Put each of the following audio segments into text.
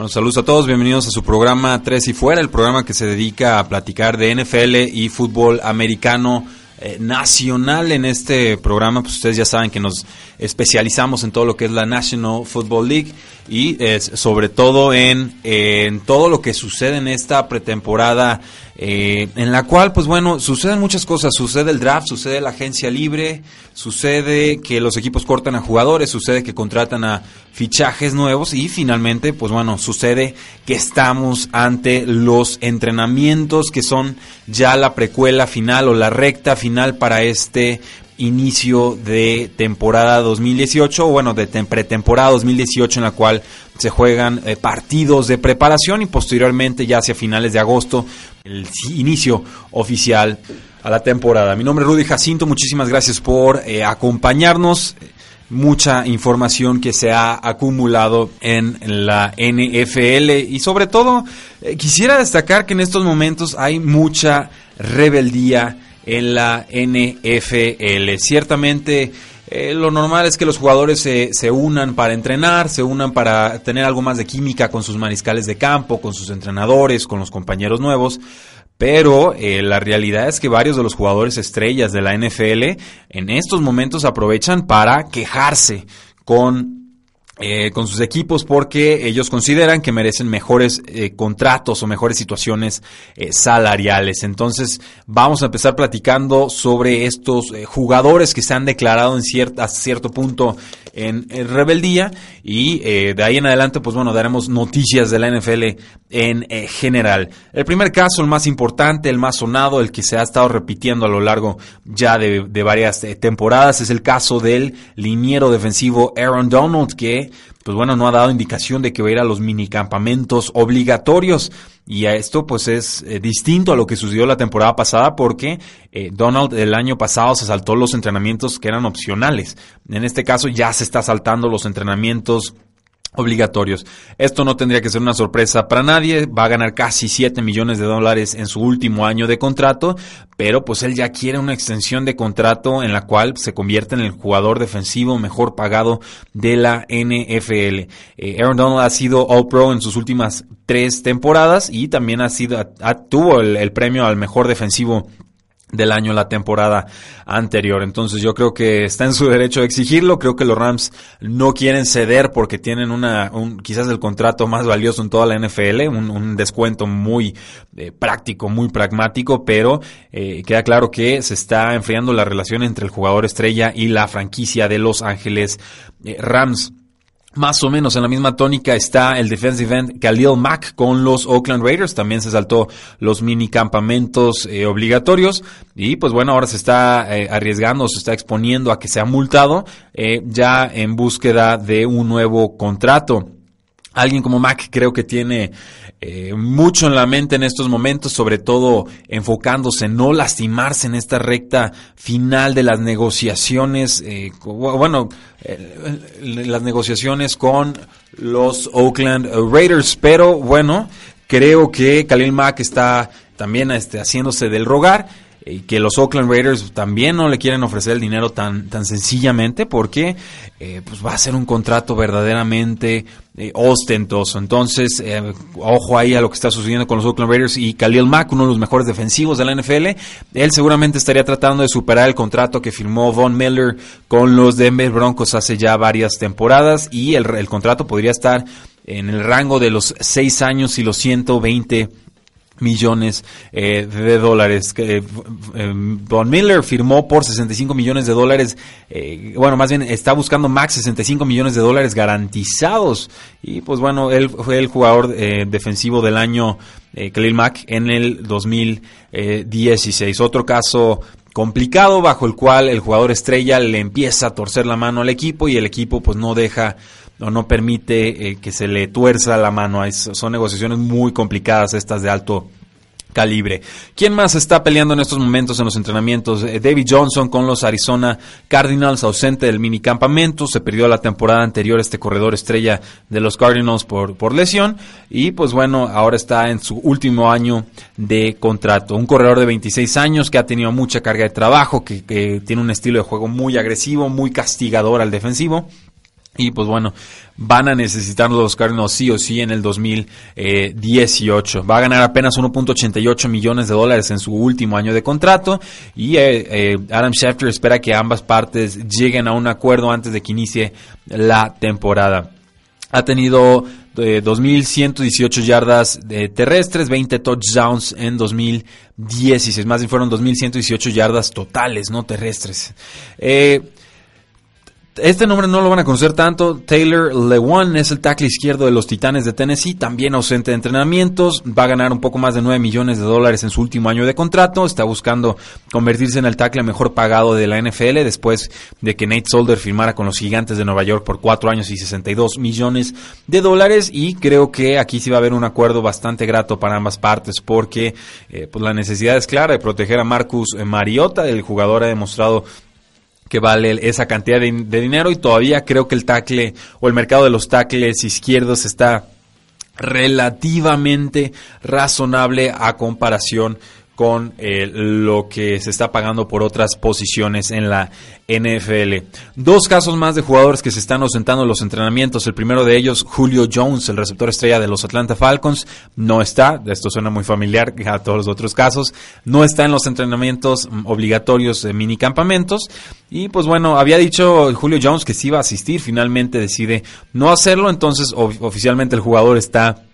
Bueno, saludos a todos, bienvenidos a su programa Tres y Fuera, el programa que se dedica a platicar de NFL y fútbol americano eh, nacional. En este programa, pues ustedes ya saben que nos especializamos en todo lo que es la National Football League y sobre todo en, en todo lo que sucede en esta pretemporada eh, en la cual, pues bueno, suceden muchas cosas. Sucede el draft, sucede la agencia libre, sucede que los equipos cortan a jugadores, sucede que contratan a fichajes nuevos y finalmente, pues bueno, sucede que estamos ante los entrenamientos que son ya la precuela final o la recta final para este inicio de temporada 2018, o bueno, de pretemporada 2018 en la cual se juegan eh, partidos de preparación y posteriormente ya hacia finales de agosto el inicio oficial a la temporada. Mi nombre es Rudy Jacinto, muchísimas gracias por eh, acompañarnos. Mucha información que se ha acumulado en la NFL y sobre todo eh, quisiera destacar que en estos momentos hay mucha rebeldía en la NFL. Ciertamente eh, lo normal es que los jugadores se, se, unan para entrenar, se unan para tener algo más de química con sus mariscales de campo, con sus entrenadores, con los compañeros nuevos. Pero eh, la realidad es que varios de los jugadores estrellas de la NFL en estos momentos aprovechan para quejarse con eh, con sus equipos porque ellos consideran que merecen mejores eh, contratos o mejores situaciones eh, salariales. Entonces vamos a empezar platicando sobre estos jugadores que se han declarado en cierta, cierto punto en, rebeldía y de ahí en adelante pues bueno daremos noticias de la NFL en general. El primer caso, el más importante, el más sonado, el que se ha estado repitiendo a lo largo ya de, de varias temporadas es el caso del liniero defensivo Aaron Donald que pues bueno, no ha dado indicación de que va a ir a los minicampamentos obligatorios. Y a esto pues es eh, distinto a lo que sucedió la temporada pasada porque eh, Donald el año pasado se saltó los entrenamientos que eran opcionales. En este caso ya se está saltando los entrenamientos obligatorios. Esto no tendría que ser una sorpresa para nadie, va a ganar casi 7 millones de dólares en su último año de contrato, pero pues él ya quiere una extensión de contrato en la cual se convierte en el jugador defensivo mejor pagado de la NFL. Eh, Aaron Donald ha sido All Pro en sus últimas tres temporadas y también ha sido, tuvo el premio al mejor defensivo del año la temporada anterior. Entonces yo creo que está en su derecho de exigirlo. Creo que los Rams no quieren ceder porque tienen una, un, quizás el contrato más valioso en toda la NFL, un, descuento muy eh, práctico, muy pragmático, pero eh, queda claro que se está enfriando la relación entre el jugador estrella y la franquicia de Los Ángeles eh, Rams. Más o menos en la misma tónica está el defensive end Khalil Mack con los Oakland Raiders. También se saltó los mini campamentos eh, obligatorios. Y pues bueno, ahora se está eh, arriesgando, se está exponiendo a que sea multado eh, ya en búsqueda de un nuevo contrato. Alguien como Mac creo que tiene eh, mucho en la mente en estos momentos, sobre todo enfocándose en no lastimarse en esta recta final de las negociaciones, eh, bueno, las negociaciones con los Oakland Raiders, pero bueno, creo que Khalil Mack está también este, haciéndose del rogar y que los Oakland Raiders también no le quieren ofrecer el dinero tan, tan sencillamente porque eh, pues va a ser un contrato verdaderamente eh, ostentoso. Entonces, eh, ojo ahí a lo que está sucediendo con los Oakland Raiders y Khalil Mack, uno de los mejores defensivos de la NFL. Él seguramente estaría tratando de superar el contrato que firmó Von Miller con los Denver Broncos hace ya varias temporadas y el, el contrato podría estar en el rango de los 6 años y los 120 millones eh, de dólares. Eh, Von Miller firmó por 65 millones de dólares, eh, bueno, más bien está buscando max 65 millones de dólares garantizados. Y pues bueno, él fue el jugador defensivo del año Khalil Mack en el 2016. Otro caso complicado bajo el cual el jugador estrella le empieza a torcer la mano al equipo y el equipo pues no deja no permite eh, que se le tuerza la mano. son negociaciones muy complicadas estas de alto calibre. ¿Quién más está peleando en estos momentos en los entrenamientos? Eh, David Johnson con los Arizona Cardinals, ausente del minicampamento. Se perdió la temporada anterior este corredor estrella de los Cardinals por, por lesión. Y pues bueno, ahora está en su último año de contrato. Un corredor de 26 años que ha tenido mucha carga de trabajo, que tiene un estilo de juego muy agresivo, muy castigador al defensivo y pues bueno, van a necesitar los Cardinals sí o sí en el 2018. Va a ganar apenas 1.88 millones de dólares en su último año de contrato. Y eh, eh, Adam Schefter espera que ambas partes lleguen a un acuerdo antes de que inicie la temporada. Ha tenido 2.118 eh, yardas terrestres, 20 touchdowns en 2016. Más bien fueron 2.118 yardas totales, no terrestres. Eh, este nombre no lo van a conocer tanto. Taylor Lewan es el tackle izquierdo de los Titanes de Tennessee, también ausente de entrenamientos. Va a ganar un poco más de 9 millones de dólares en su último año de contrato. Está buscando convertirse en el tackle mejor pagado de la NFL después de que Nate Solder firmara con los Gigantes de Nueva York por 4 años y 62 millones de dólares. Y creo que aquí sí va a haber un acuerdo bastante grato para ambas partes porque eh, pues la necesidad es clara de proteger a Marcus Mariota. El jugador ha demostrado que vale esa cantidad de, dinero y todavía creo que el tackle o el mercado de los tackles izquierdos está relativamente razonable a comparación con eh, lo que se está pagando por otras posiciones en la NFL. Dos casos más de jugadores que se están ausentando en los entrenamientos. El primero de ellos, Julio Jones, el receptor estrella de los Atlanta Falcons, no está. Esto suena muy familiar a todos los otros casos. No está en los entrenamientos obligatorios de minicampamentos. Y pues bueno, había dicho Julio Jones que sí iba a asistir. Finalmente decide no hacerlo. Entonces, oficialmente el jugador está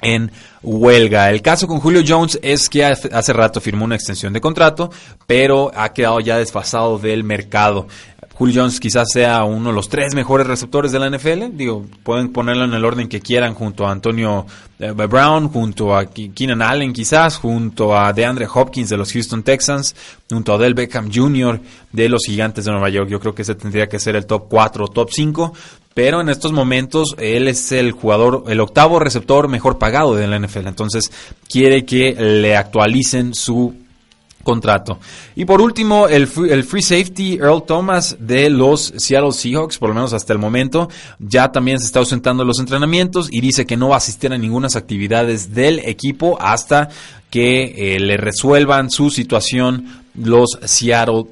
en huelga. El caso con Julio Jones es que hace rato firmó una extensión de contrato, pero ha quedado ya desfasado del mercado. Julio Jones quizás sea uno de los tres mejores receptores de la NFL. Digo, pueden ponerlo en el orden que quieran junto a Antonio eh, Brown, junto a Keenan Allen quizás, junto a DeAndre Hopkins de los Houston Texans, junto a Odell Beckham Jr. de los Gigantes de Nueva York. Yo creo que ese tendría que ser el top 4 o top 5 pero en estos momentos él es el jugador, el octavo receptor mejor pagado de la NFL. Entonces quiere que le actualicen su contrato. Y por último, el free, safety Earl Thomas de los Seattle Seahawks, por lo menos hasta el momento, ya también se está ausentando los entrenamientos y dice que no va a asistir a ninguna actividades del equipo hasta que eh, le resuelvan su situación los Seattle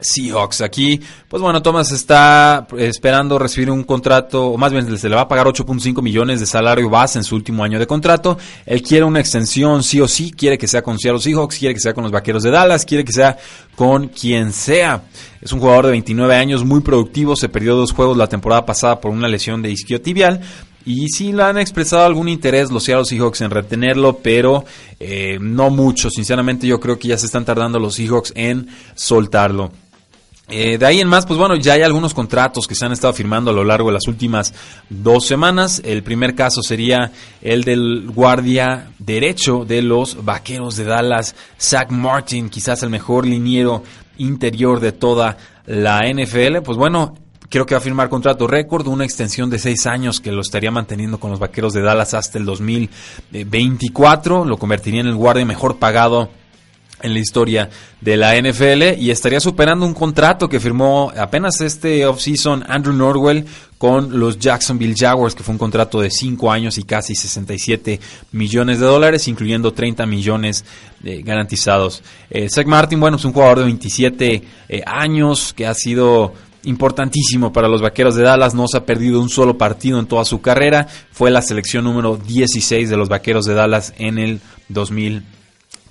Seahawks. Aquí, pues bueno, Thomas está esperando recibir un contrato, o más bien se le va a pagar 8.5 millones de salario base en su último año de contrato. Él quiere una extensión sí o sí, quiere que sea con Seattle Seahawks, quiere que sea con los Vaqueros de Dallas, quiere que sea con quien sea. Es un jugador de 29 años, muy productivo, se perdió dos juegos la temporada pasada por una lesión de isquiotibial. Y sí le han expresado algún interés los Seattle Seahawks en retenerlo, pero eh, no mucho. Sinceramente yo creo que ya se están tardando los Seahawks en soltarlo. Eh, de ahí en más, pues bueno, ya hay algunos contratos que se han estado firmando a lo largo de las últimas dos semanas. El primer caso sería el del guardia derecho de los Vaqueros de Dallas, Zach Martin, quizás el mejor liniero interior de toda la NFL. Pues bueno, creo que va a firmar contrato récord, una extensión de seis años que lo estaría manteniendo con los Vaqueros de Dallas hasta el 2024. Lo convertiría en el guardia mejor pagado en la historia de la NFL y estaría superando un contrato que firmó apenas este offseason Andrew Norwell con los Jacksonville Jaguars, que fue un contrato de 5 años y casi 67 millones de dólares, incluyendo 30 millones eh, garantizados. Zach Martin, bueno, es un jugador de 27 eh, años que ha sido importantísimo para los Vaqueros de Dallas, no se ha perdido un solo partido en toda su carrera, fue la selección número 16 de los Vaqueros de Dallas en el 2000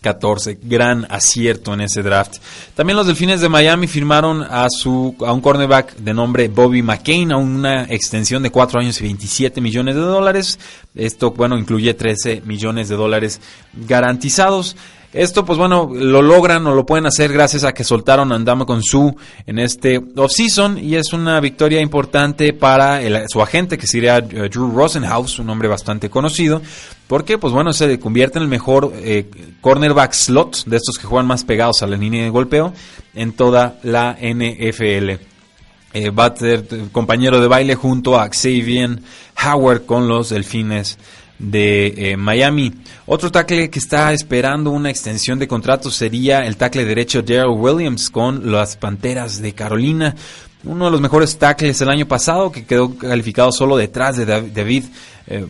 14. Gran acierto en ese draft. También los Delfines de Miami firmaron a, su, a un cornerback de nombre Bobby McCain a una extensión de 4 años y 27 millones de dólares. Esto, bueno, incluye 13 millones de dólares garantizados. Esto, pues bueno, lo logran o lo pueden hacer gracias a que soltaron a Andama con su en este offseason y es una victoria importante para su agente, que sería eh, Drew Rosenhaus, un hombre bastante conocido, porque, pues bueno, se convierte en el mejor eh, cornerback slot de estos que juegan más pegados a la línea de golpeo en toda la NFL. Eh, va a ser compañero de baile junto a Xavier Howard con los Delfines de eh, Miami. Otro tackle que está esperando una extensión de contrato sería el tackle derecho Daryl Williams con las Panteras de Carolina. Uno de los mejores tackles del año pasado que quedó calificado solo detrás de David eh,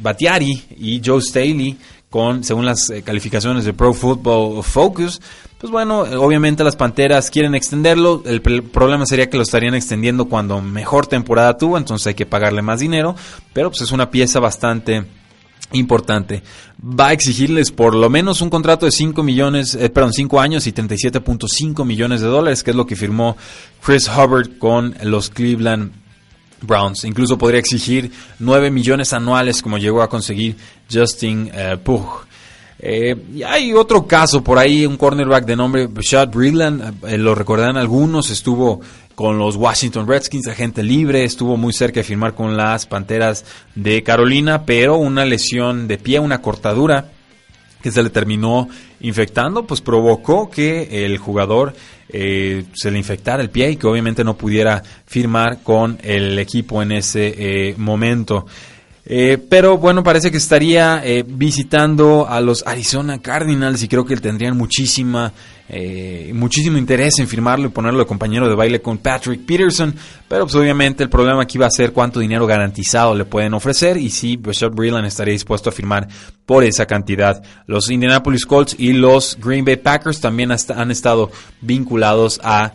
Batiari y Joe Staley con, según las eh, calificaciones de Pro Football Focus. Pues bueno, obviamente las Panteras quieren extenderlo. El problema sería que lo estarían extendiendo cuando mejor temporada tuvo, entonces hay que pagarle más dinero. Pero pues es una pieza bastante importante. Va a exigirles por lo menos un contrato de 5 millones, eh, perdón, 5 años y 37.5 millones de dólares, que es lo que firmó Chris Hubbard con los Cleveland Browns. Incluso podría exigir 9 millones anuales como llegó a conseguir Justin uh, Pugh. Eh, y hay otro caso por ahí, un cornerback de nombre Bashad Breland, eh, lo recordarán algunos, estuvo con los Washington Redskins, agente libre, estuvo muy cerca de firmar con las Panteras de Carolina, pero una lesión de pie, una cortadura que se le terminó infectando, pues provocó que el jugador eh, se le infectara el pie y que obviamente no pudiera firmar con el equipo en ese eh, momento. Eh, pero bueno, parece que estaría eh, visitando a los Arizona Cardinals y creo que tendrían muchísima, eh, muchísimo interés en firmarlo y ponerlo de compañero de baile con Patrick Peterson. Pero pues obviamente el problema aquí va a ser cuánto dinero garantizado le pueden ofrecer y si Bishop Breland estaría dispuesto a firmar por esa cantidad. Los Indianapolis Colts y los Green Bay Packers también han estado vinculados a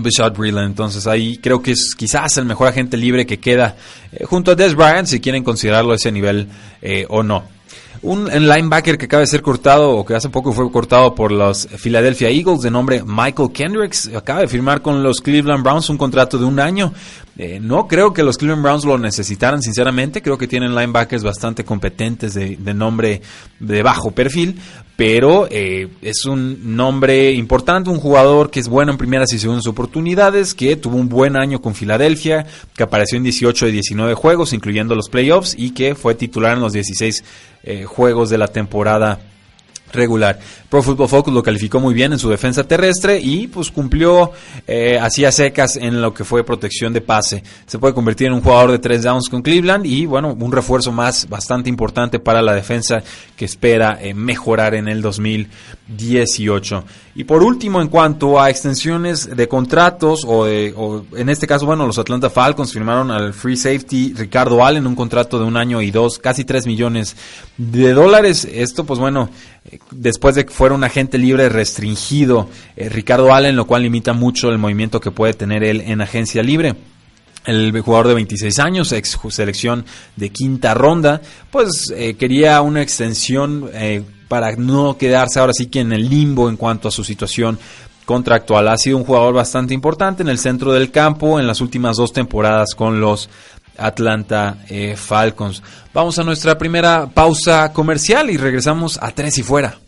Bishop Breland. Entonces ahí creo que es quizás el mejor agente libre que queda eh, junto a Des Bryant, si quieren considerarlo a ese nivel eh, o no. Un linebacker que acaba de ser cortado o que hace poco fue cortado por los Philadelphia Eagles de nombre Michael Kendricks acaba de firmar con los Cleveland Browns un contrato de un año. Eh, no creo que los Cleveland Browns lo necesitaran, sinceramente. Creo que tienen linebackers bastante competentes de, nombre de bajo perfil, pero eh, es un nombre importante, un jugador que es bueno en primeras y segundas oportunidades, que tuvo un buen año con Filadelfia, que apareció en 18 de 19 juegos, incluyendo los playoffs, y que fue titular en los 16 eh, juegos de la temporada regular. Pro Football Focus lo calificó muy bien en su defensa terrestre y pues cumplió eh, hacía secas en lo que fue protección de pase. Se puede convertir en un jugador de tres downs con Cleveland y bueno, un refuerzo más bastante importante para la defensa que espera eh, mejorar en el 2018. Y por último, en cuanto a extensiones de contratos o, de, o en este caso, bueno, los Atlanta Falcons firmaron al free safety Ricardo Allen un contrato de un año y dos, casi tres millones de dólares. Esto pues bueno, después de que fuera un agente libre restringido eh, Ricardo Allen, lo cual limita mucho el movimiento que puede tener él en agencia libre. El jugador de 26 años, ex selección de quinta ronda, pues eh, quería una extensión eh, para no quedarse ahora sí que en el limbo en cuanto a su situación contractual. Ha sido un jugador bastante importante en el centro del campo en las últimas dos temporadas con los Atlanta eh, Falcons. Vamos a nuestra primera pausa comercial y regresamos a Tres y Fuera.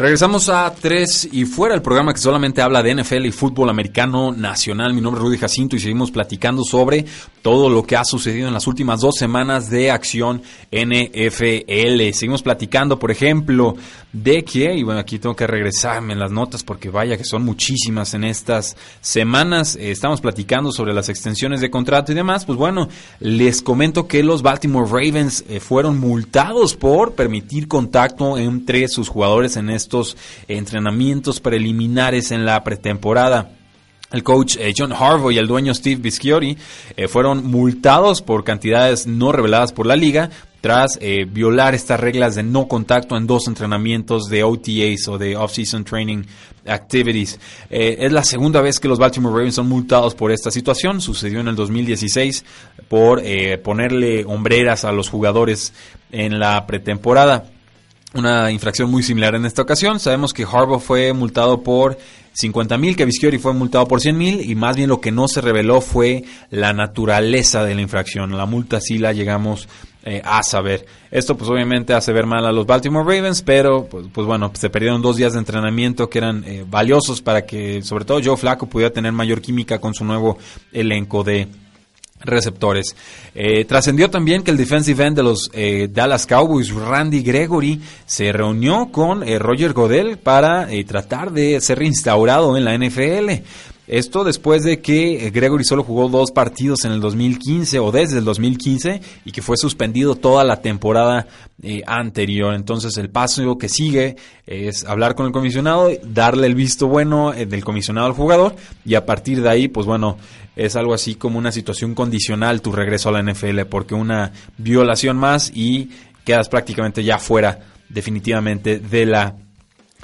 Regresamos a Tres y Fuera, el programa que solamente habla de NFL y fútbol americano nacional. Mi nombre es Rudy Jacinto y seguimos platicando sobre todo lo que ha sucedido en las últimas dos semanas de acción NFL. Seguimos platicando, por ejemplo, de que, y bueno, aquí tengo que regresarme en las notas porque vaya que son muchísimas en estas semanas. Eh, estamos platicando sobre las extensiones de contrato y demás. Pues bueno, les comento que los Baltimore Ravens eh, fueron multados por permitir contacto entre sus jugadores en estos entrenamientos preliminares en la pretemporada. El coach eh, John Harbaugh y el dueño Steve Bisciotti eh, fueron multados por cantidades no reveladas por la liga tras eh, violar estas reglas de no contacto en dos entrenamientos de OTAs o de Off-Season Training Activities. Es la segunda vez que los Baltimore Ravens son multados por esta situación. Sucedió en el 2016 por ponerle hombreras a los jugadores en la pretemporada una infracción muy similar en esta ocasión. Sabemos que Harbaugh fue multado por 50 mil, que Vischiori fue multado por 100 mil y más bien lo que no se reveló fue la naturaleza de la infracción. La multa sí la llegamos eh, a saber. Esto pues obviamente hace ver mal a los Baltimore Ravens, pero pues, pues bueno, se perdieron dos días de entrenamiento que eran eh, valiosos para que sobre todo Joe Flaco pudiera tener mayor química con su nuevo elenco de receptores. Eh, trascendió también que el defensive end de los eh, Dallas Cowboys, Randy Gregory, se reunió con eh, Roger Godel para tratar de ser reinstaurado en la NFL. Esto después de que Gregory solo jugó dos partidos en el 2015 o desde el 2015 y que fue suspendido toda la temporada anterior. Entonces el paso que sigue es hablar con el comisionado, darle el visto bueno del comisionado al jugador y a partir de ahí, pues bueno, es algo así como una situación condicional tu regreso a la NFL, porque una violación más y quedas prácticamente ya fuera definitivamente de la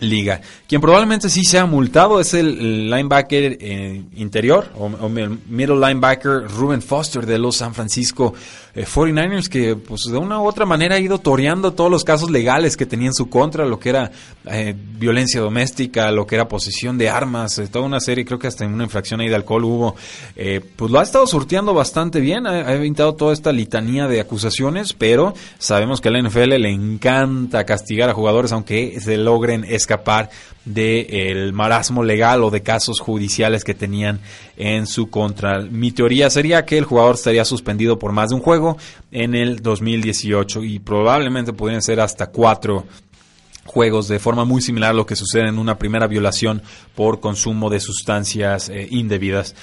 liga. Quien probablemente sí sea multado es el linebacker eh, interior o, middle linebacker Ruben Foster de los San Francisco 49ers eh, que pues de una u otra manera ha ido toreando todos los casos legales que tenía en su contra, lo que era eh, violencia doméstica, lo que era posesión de armas, toda una serie, creo que hasta en una infracción ahí de alcohol hubo, pues lo ha estado surteando bastante bien, ha, evitado toda esta litanía de acusaciones, pero sabemos que a la NFL le encanta castigar a jugadores aunque se logren escapar del marasmo legal o de casos judiciales que tenían en su contra. Mi teoría sería que el jugador estaría suspendido por más de un juego en el 2018 y probablemente podrían ser hasta cuatro juegos de forma muy similar a lo que sucede en una primera violación por consumo de sustancias eh, indebidas.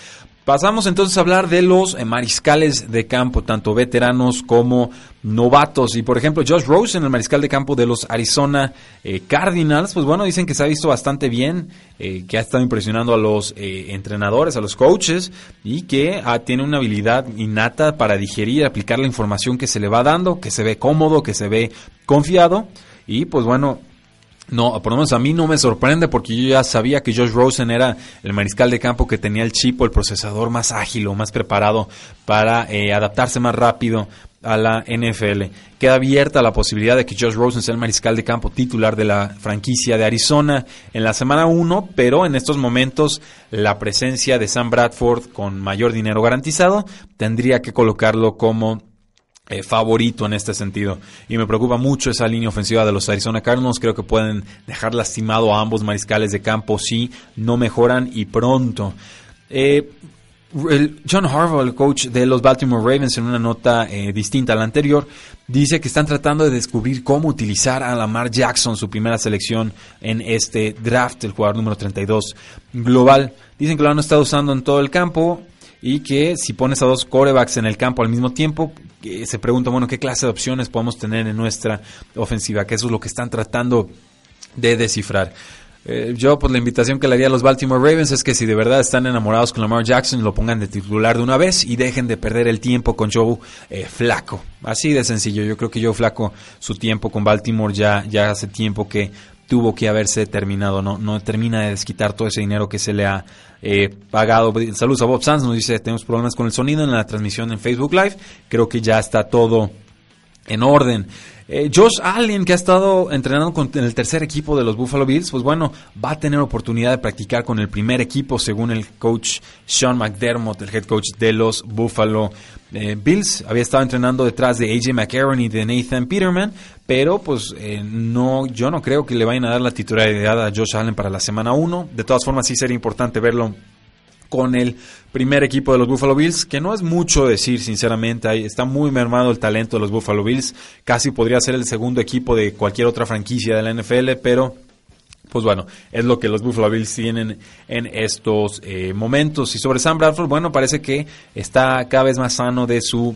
Pasamos entonces a hablar de los eh, mariscales de campo, tanto veteranos como novatos. Y por ejemplo, Josh Rosen, el mariscal de campo de los Arizona eh, Cardinals, pues bueno, dicen que se ha visto bastante bien, eh, que ha estado impresionando a los entrenadores, a los coaches, y que ah, tiene una habilidad innata para digerir, aplicar la información que se le va dando, que se ve cómodo, que se ve confiado. Y pues bueno, no, por lo menos a mí no me sorprende porque yo ya sabía que Josh Rosen era el mariscal de campo que tenía el chip o el procesador más ágil o más preparado para eh, adaptarse más rápido a la NFL. Queda abierta la posibilidad de que Josh Rosen sea el mariscal de campo titular de la franquicia de Arizona en la semana 1, pero en estos momentos la presencia de Sam Bradford con mayor dinero garantizado tendría que colocarlo como eh, favorito en este sentido. Y me preocupa mucho esa línea ofensiva de los Arizona Cardinals. Creo que pueden dejar lastimado a ambos mariscales de campo si no mejoran y pronto. Eh, John Harbaugh, el coach de los Baltimore Ravens, en una nota eh, distinta a la anterior, dice que están tratando de descubrir cómo utilizar a Lamar Jackson, su primera selección en este draft, el jugador número 32 global. Dicen que lo han estado usando en todo el campo y que si pones a dos corebacks en el campo al mismo tiempo, se pregunta, bueno, ¿qué clase de opciones podemos tener en nuestra ofensiva? Que eso es lo que están tratando de descifrar. Eh, yo, pues la invitación que le haría a los Baltimore Ravens es que si de verdad están enamorados con Lamar Jackson, lo pongan de titular de una vez y dejen de perder el tiempo con Joe eh, Flaco. Así de sencillo. Yo creo que Joe Flaco, su tiempo con Baltimore ya, ya hace tiempo que tuvo que haberse terminado. No, no termina de desquitar todo ese dinero que se le ha eh, pagado. Saludos a Bob Sanz, nos dice, tenemos problemas con el sonido en la transmisión en Facebook Live. Creo que ya está todo en orden. Eh, Josh Allen, que ha estado entrenando con el tercer equipo de los Buffalo Bills, pues bueno, va a tener oportunidad de practicar con el primer equipo, según el coach Sean McDermott, el head coach de los Buffalo eh, Bills. Había estado entrenando detrás de AJ McCarron y de Nathan Peterman, pero pues eh, no, yo no creo que le vayan a dar la titularidad a Josh Allen para la semana 1. De todas formas, sí sería importante verlo con el primer equipo de los Buffalo Bills, que no es mucho decir, sinceramente, ahí está muy mermado el talento de los Buffalo Bills, casi podría ser el segundo equipo de cualquier otra franquicia de la NFL, pero pues bueno, es lo que los Buffalo Bills tienen en estos eh, momentos. Y sobre Sam Bradford, bueno, parece que está cada vez más sano de su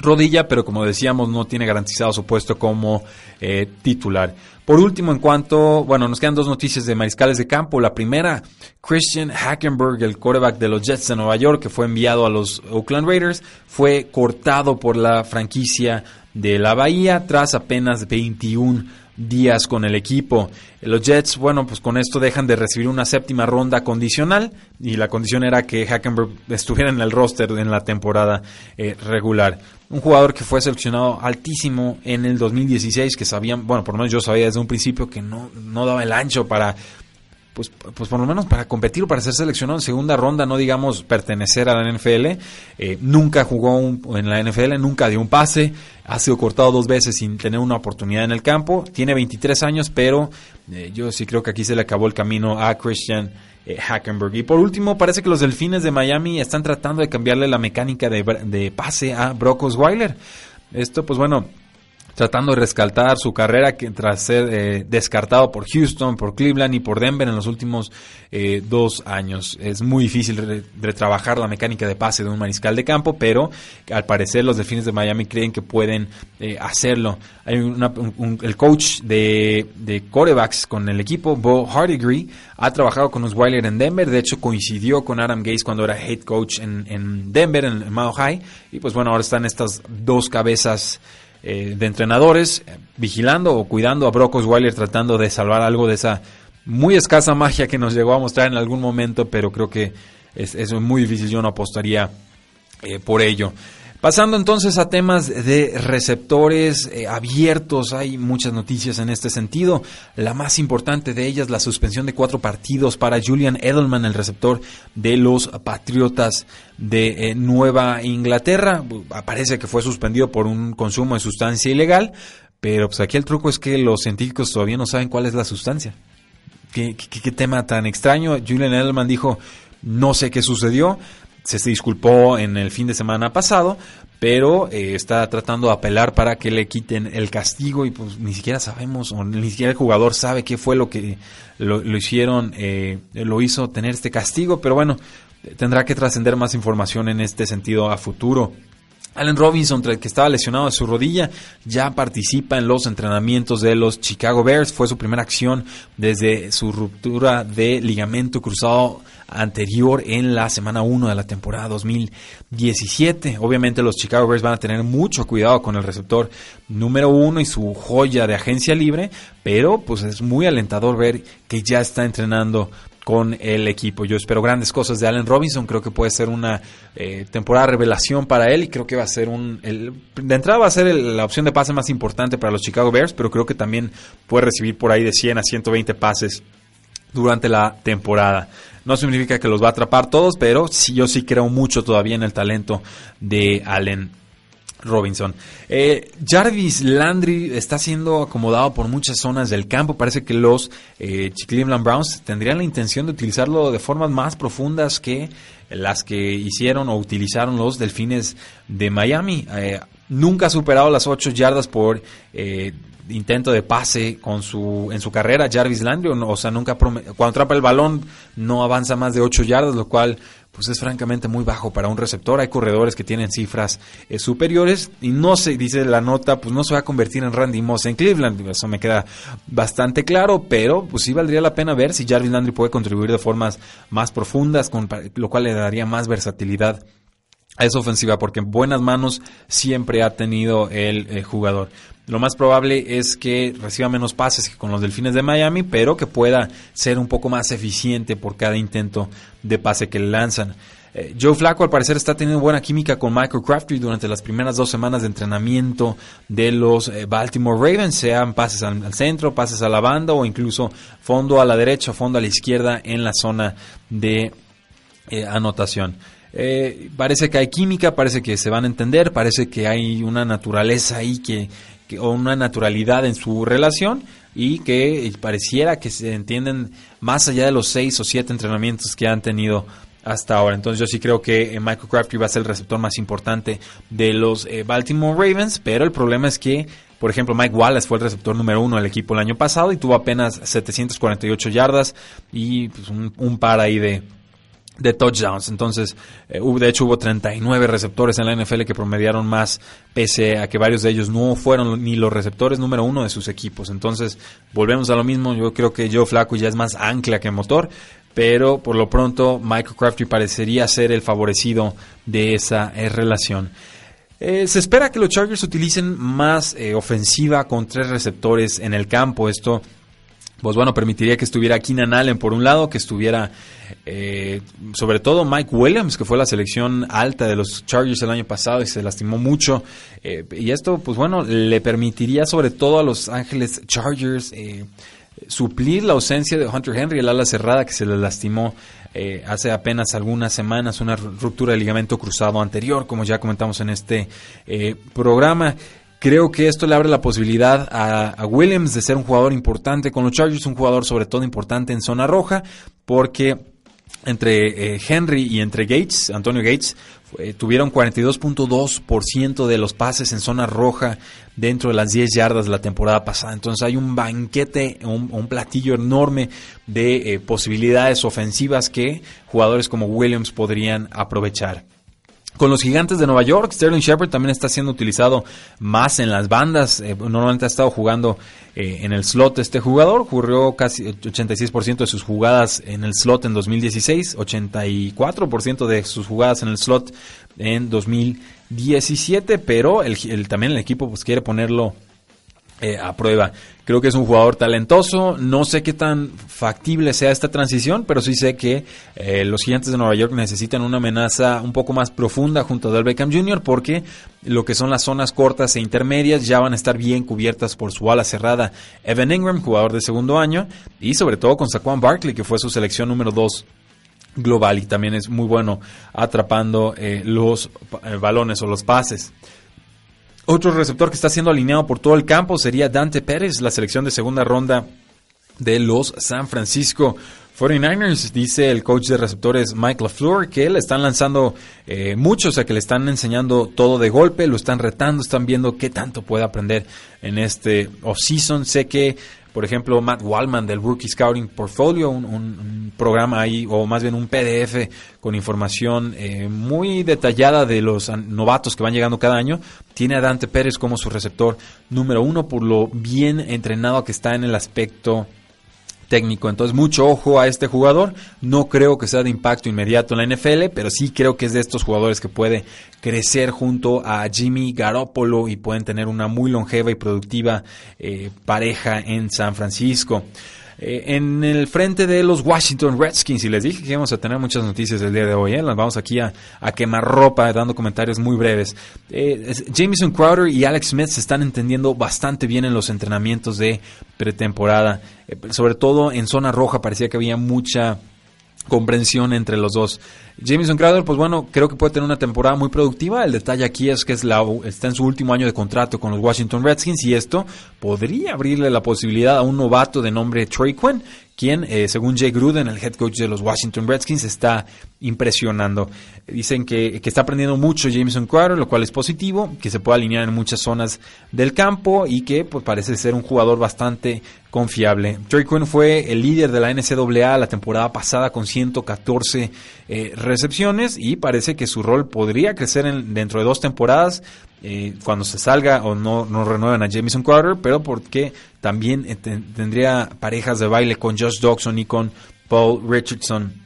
rodilla, pero como decíamos, no tiene garantizado su puesto como eh, titular. Por último, en cuanto, bueno, nos quedan dos noticias de mariscales de campo. La primera, Christian Hackenberg, el quarterback de los Jets de Nueva York, que fue enviado a los Oakland Raiders, fue cortado por la franquicia de la Bahía tras apenas 21 días con el equipo. Los Jets, bueno, pues con esto dejan de recibir una séptima ronda condicional y la condición era que Hackenberg estuviera en el roster en la temporada eh, regular. Un jugador que fue seleccionado altísimo en el 2016, que sabían, bueno, por lo menos yo sabía desde un principio que no, no daba el ancho para pues, pues por lo menos para competir o para ser seleccionado en segunda ronda, no digamos pertenecer a la NFL. Eh, nunca jugó en la NFL, nunca dio un pase, ha sido cortado dos veces sin tener una oportunidad en el campo. Tiene 23 años, pero eh, yo sí creo que aquí se le acabó el camino a Christian eh, Hackenberg. Y por último, parece que los Delfines de Miami están tratando de cambiarle la mecánica de, de pase a Brock Osweiler. Esto, pues bueno, tratando de rescatar su carrera que tras ser eh, descartado por Houston, por Cleveland y por Denver en los últimos eh, dos años. Es muy difícil retrabajar la mecánica de pase de un mariscal de campo, pero al parecer los Delfines de Miami creen que pueden eh, hacerlo. Hay el coach de, de corebacks con el equipo, Bo Hardigree, ha trabajado con Osweiler en Denver, de hecho coincidió con Adam Gates cuando era head coach en, en Denver, en, en Mile High, y pues bueno, ahora están estas dos cabezas eh, de entrenadores eh, vigilando o cuidando a Brock Osweiler tratando de salvar algo de esa muy escasa magia que nos llegó a mostrar en algún momento, pero creo que es, es muy difícil, yo no apostaría eh, por ello. Pasando entonces a temas de receptores eh, abiertos, hay muchas noticias en este sentido. La más importante de ellas, la suspensión de cuatro partidos para Julian Edelman, el receptor de los Patriotas de eh, Nueva Inglaterra. Parece que fue suspendido por un consumo de sustancia ilegal, pero pues aquí el truco es que los científicos todavía no saben cuál es la sustancia. Qué tema tan extraño. Julian Edelman dijo, no sé qué sucedió se disculpó en el fin de semana pasado, pero eh, está tratando de apelar para que le quiten el castigo y pues ni siquiera sabemos o ni siquiera el jugador sabe qué fue lo que lo, hicieron, eh, lo hizo tener este castigo, pero bueno, tendrá que trascender más información en este sentido a futuro. Allen Robinson, que estaba lesionado de su rodilla, ya participa en los entrenamientos de los Chicago Bears. Fue su primera acción desde su ruptura de ligamento cruzado anterior en la semana 1 de la temporada 2017. Obviamente los Chicago Bears van a tener mucho cuidado con el receptor número 1 y su joya de agencia libre, pero pues es muy alentador ver que ya está entrenando con el equipo. Yo espero grandes cosas de Allen Robinson, creo que puede ser una eh, temporada revelación para él y creo que va a ser un... de entrada va a ser la opción de pase más importante para los Chicago Bears, pero creo que también puede recibir por ahí de 100 a 120 pases durante la temporada. No significa que los va a atrapar todos, pero sí, yo sí creo mucho todavía en el talento de Allen Robinson. Eh, Jarvis Landry está siendo acomodado por muchas zonas del campo. Parece que los eh, Cleveland Browns tendrían la intención de utilizarlo de formas más profundas que las que hicieron o utilizaron los Delfines de Miami. Eh, nunca ha superado las 8 yardas por eh, intento de pase con su en su carrera Jarvis Landry, o, sea, nunca cuando atrapa el balón no avanza más de 8 yardas, lo cual pues es francamente muy bajo para un receptor. Hay corredores que tienen cifras eh, superiores y no se dice la nota, pues no se va a convertir en Randy Moss en Cleveland, eso me queda bastante claro, pero pues sí valdría la pena ver si Jarvis Landry puede contribuir de formas más profundas, con, lo cual le daría más versatilidad a esa ofensiva, porque en buenas manos siempre ha tenido el eh, jugador. Lo más probable es que reciba menos pases que con los Delfines de Miami, pero que pueda ser un poco más eficiente por cada intento de pase que le lanzan. Eh, Joe Flacco al parecer está teniendo buena química con Michael Crabtree durante las primeras dos semanas de entrenamiento de los eh, Baltimore Ravens, sean pases al, centro, pases a la banda o incluso fondo a la derecha, fondo a la izquierda en la zona de eh, parece que hay química, parece que se van a entender, parece que hay una naturaleza ahí que, o una naturalidad en su relación y que pareciera que se entienden más allá de los seis o siete entrenamientos que han tenido hasta ahora. Entonces yo sí creo que eh, Michael Crabtree va a ser el receptor más importante de los eh, Baltimore Ravens, pero el problema es que, por ejemplo, Mike Wallace fue el receptor número uno del equipo el año pasado y tuvo apenas 748 yardas y pues, un par ahí de, de touchdowns. Entonces, eh, de hecho hubo 39 receptores en la NFL que promediaron más, pese a que varios de ellos no fueron ni los receptores número uno de sus equipos. Entonces, volvemos a lo mismo. Yo creo que Joe Flacco ya es más ancla que motor, pero por lo pronto Michael Crafty parecería ser el favorecido de esa eh, relación. Eh, se espera que los Chargers utilicen más ofensiva con tres receptores en el campo. Esto, pues bueno, permitiría que estuviera Keenan Allen por un lado, que estuviera eh, sobre todo Mike Williams, que fue la selección alta de los Chargers el año pasado y se lastimó mucho. y esto, pues bueno, le permitiría sobre todo a los Ángeles Chargers suplir la ausencia de Hunter Henry, el ala cerrada que se le lastimó eh, hace apenas algunas semanas, una ruptura de ligamento cruzado anterior, como ya comentamos en este eh, programa. Creo que esto le abre la posibilidad a, Williams de ser un jugador importante con los Chargers, un jugador sobre todo importante en zona roja, porque entre eh, Henry y entre Gates, Antonio Gates, tuvieron 42.2% de los pases en zona roja dentro de las 10 yardas de la temporada pasada. Entonces hay un banquete, un, platillo enorme de eh, posibilidades ofensivas que jugadores como Williams podrían aprovechar. Con los gigantes de Nueva York, Sterling Shepard también está siendo utilizado más en las bandas. Eh, normalmente ha estado jugando eh, en el slot este jugador. Ocurrió casi 86% de sus jugadas en el slot en 2016, 84% de sus jugadas en el slot en 2017, pero el, también el equipo pues, quiere ponerlo eh, a prueba. Creo que es un jugador talentoso. No sé qué tan factible sea esta transición, pero sí sé que eh, los gigantes de Nueva York necesitan una amenaza un poco más profunda junto a Del Beckham Jr. porque lo que son las zonas cortas e intermedias ya van a estar bien cubiertas por su ala cerrada Evan Ingram, jugador de segundo año, y sobre todo con Saquon Barkley, que fue su selección número 2 global y también es muy bueno atrapando eh, los balones o los pases. Otro receptor que está siendo alineado por todo el campo sería Dante Pérez, la selección de segunda ronda de los San Francisco 49ers, dice el coach de receptores Mike LaFleur, que le están lanzando eh, mucho, o sea que le están enseñando todo de golpe, lo están retando, están viendo qué tanto puede aprender en este off-season. Sé que por ejemplo, Matt Wallman del Rookie Scouting Portfolio, un, programa ahí, o más bien un PDF con información eh, muy detallada de los novatos que van llegando cada año, tiene a Dante Pérez como su receptor número uno por lo bien entrenado que está en el aspecto técnico. Entonces, mucho ojo a este jugador. No creo que sea de impacto inmediato en la NFL, pero sí creo que es de estos jugadores que puede crecer junto a Jimmy Garoppolo y pueden tener una muy longeva y productiva eh, pareja en San Francisco. Eh, en el frente de los Washington Redskins, y les dije que íbamos a tener muchas noticias el día de hoy, ¿eh? las vamos aquí a, quemar ropa, dando comentarios muy breves. Eh, Jameson Crowder y Alex Smith se están entendiendo bastante bien en los entrenamientos de pretemporada, sobre todo en zona roja parecía que había mucha comprensión entre los dos. Jameson Crowder, pues bueno, creo que puede tener una temporada muy productiva. El detalle aquí es que es la, está en su último año de contrato con los Washington Redskins y esto podría abrirle la posibilidad a un novato de nombre Trey Quinn, quien, eh, según Jay Gruden, el head coach de los Washington Redskins, está impresionando. Dicen que, que, está aprendiendo mucho Jameson Crowder, lo cual es positivo, que se puede alinear en muchas zonas del campo y que pues, parece ser un jugador bastante confiable. Trey Quinn fue el líder de la NCAA la temporada pasada con 114 eh, recepciones y parece que su rol podría crecer en, dentro de dos temporadas eh, cuando se salga o no, no renueven a Jamison Crowder, pero porque también eh, tendría parejas de baile con Josh Dawson y con Paul Richardson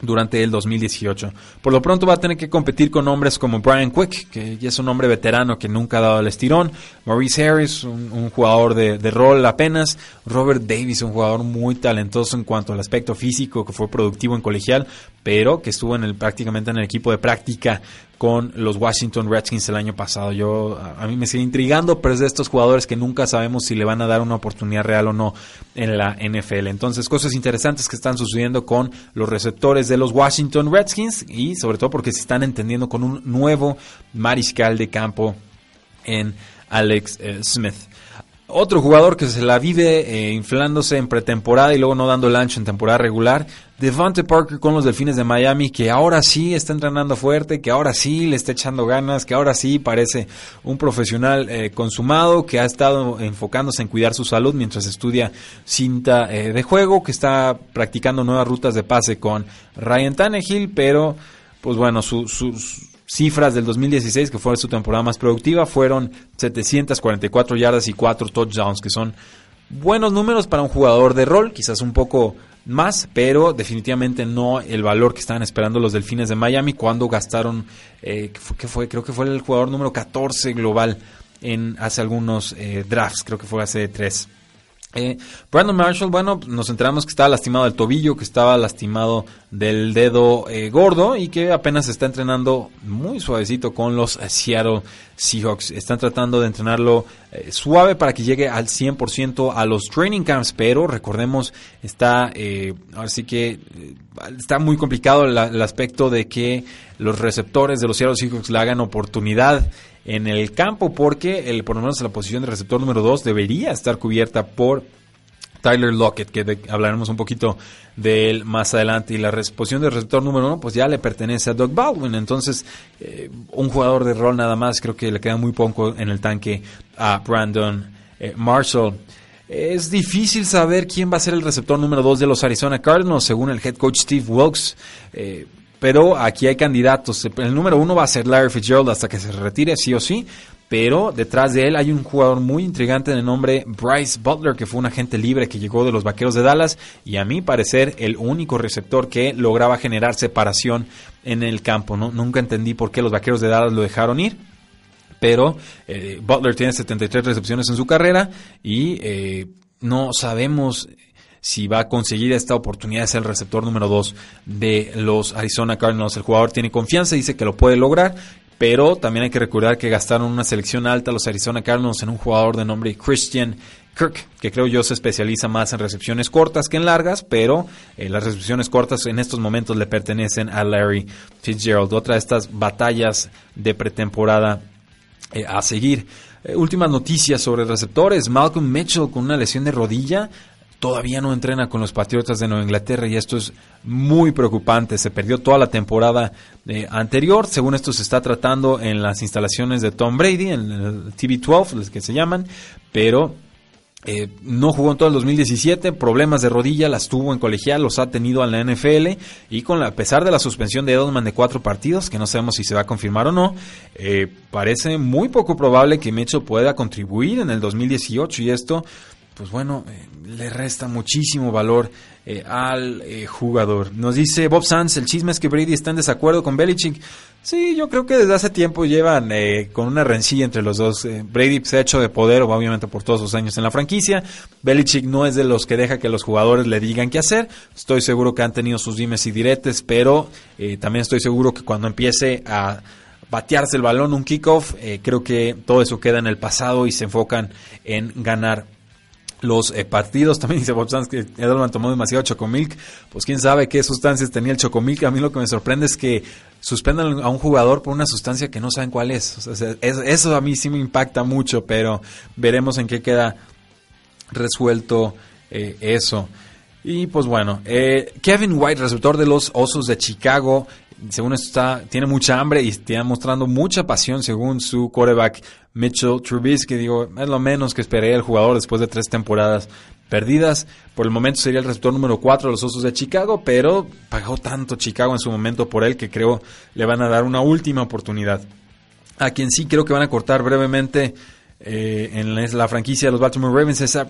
durante el 2018. Por lo pronto va a tener que competir con hombres como Brian Quick, que ya es un hombre veterano que nunca ha dado el estirón, Maurice Harris, un, jugador de, de, rol apenas, Robert Davis, un jugador muy talentoso en cuanto al aspecto físico, que fue productivo en colegial, pero que estuvo en el, prácticamente en el equipo de práctica con los Washington Redskins el año pasado. Yo a, mí me sigue intrigando, pero es de estos jugadores que nunca sabemos si le van a dar una oportunidad real o no en la NFL. Entonces, cosas interesantes que están sucediendo con los receptores de los Washington Redskins y sobre todo porque se están entendiendo con un nuevo mariscal de campo en Alex eh, Smith. Otro jugador que se la vive eh, inflándose en pretemporada y luego no dando el ancho en temporada regular, Devante Parker con los Delfines de Miami, que ahora sí está entrenando fuerte, que ahora sí le está echando ganas, que ahora sí parece un profesional eh, consumado, que ha estado enfocándose en cuidar su salud mientras estudia cinta eh, de juego, que está practicando nuevas rutas de pase con Ryan Tannehill, pero pues bueno, sus cifras del 2016, que fue su temporada más productiva, fueron 744 yardas y 4 touchdowns, que son buenos números para un jugador de rol, quizás un poco más, pero definitivamente no el valor que estaban esperando los Delfines de Miami cuando gastaron, eh, ¿qué fue? Creo que fue el jugador número 14 global en hace algunos eh, drafts, creo que fue hace tres. Eh, Brandon Marshall, bueno, nos enteramos que estaba lastimado del tobillo, que estaba lastimado del dedo eh, gordo y que apenas está entrenando muy suavecito con los Seattle Seahawks. Están tratando de entrenarlo eh, suave para que llegue al 100% a los training camps, pero recordemos, está, ahora sí que está muy complicado el aspecto de que los receptores de los Seattle Seahawks le hagan oportunidad en el campo porque el, por lo menos la posición de receptor número 2 debería estar cubierta por Tyler Lockett, que hablaremos un poquito de él más adelante. Y la posición de receptor número uno, pues ya le pertenece a Doug Baldwin. Entonces, eh, un jugador de rol nada más, creo que le queda muy poco en el tanque a Brandon eh, Marshall. Es difícil saber quién va a ser el receptor número 2 de los Arizona Cardinals, según el head coach Steve Wilkes. Eh, pero aquí hay candidatos. El número uno va a ser Larry Fitzgerald hasta que se retire, sí o sí. Pero detrás de él hay un jugador muy intrigante de nombre Bryce Butler, que fue un agente libre que llegó de los Vaqueros de Dallas y a mi parecer el único receptor que lograba generar separación en el campo. ¿no? Nunca entendí por qué los Vaqueros de Dallas lo dejaron ir. Pero eh, Butler tiene 73 recepciones en su carrera y eh, no sabemos si va a conseguir esta oportunidad ser el receptor número 2 de los Arizona Cardinals. El jugador tiene confianza, dice que lo puede lograr, pero también hay que recordar que gastaron una selección alta los Arizona Cardinals en un jugador de nombre Christian Kirk, que creo yo se especializa más en recepciones cortas que en largas, pero eh, las recepciones cortas en estos momentos le pertenecen a Larry Fitzgerald. Otra de estas batallas de pretemporada eh, a seguir. Eh, últimas noticias sobre receptores. Malcolm Mitchell con una lesión de rodilla todavía no entrena con los Patriotas de Nueva Inglaterra y esto es muy preocupante. Se perdió toda la temporada eh, anterior, según esto se está tratando en las instalaciones de Tom Brady, en el TV12, los que se llaman, pero eh, no jugó en todo el 2017, problemas de rodilla, las tuvo en colegial, los ha tenido en la NFL y con la, a pesar de la suspensión de Edelman de cuatro partidos, que no sabemos si se va a confirmar o no, eh, parece muy poco probable que Mitchell pueda contribuir en el 2018 y esto pues bueno, eh, le resta muchísimo valor eh, al eh, jugador. Nos dice Bob Sanz, el chisme es que Brady está en desacuerdo con Belichick. Sí, yo creo que desde hace tiempo llevan con una rencilla entre los dos. Brady se ha hecho de poder, obviamente por todos sus años en la franquicia. Belichick no es de los que deja que los jugadores le digan qué hacer. Estoy seguro que han tenido sus dimes y diretes, pero también estoy seguro que cuando empiece a batearse el balón, un kickoff, creo que todo eso queda en el pasado y se enfocan en ganar los eh, partidos. También dice Bob Sanz que Edelman tomó demasiado chocomilk. Pues quién sabe qué sustancias tenía el chocomilk. A mí lo que me sorprende es que suspendan a un jugador por una sustancia que no saben cuál es. eso a mí sí me impacta mucho, pero veremos en qué queda resuelto eh, eso. Y pues bueno, eh, Kevin White, receptor de los Osos de Chicago, según esto está, tiene mucha hambre y está mostrando mucha pasión según su quarterback Mitchell Trubisky. Digo, es lo menos que esperaría el jugador después de tres temporadas perdidas. Por el momento sería el receptor número 4 de los Osos de Chicago, pero pagó tanto Chicago en su momento por él que creo le van a dar una última oportunidad. A quien sí creo que van a cortar brevemente eh, en la franquicia de los Baltimore Ravens es a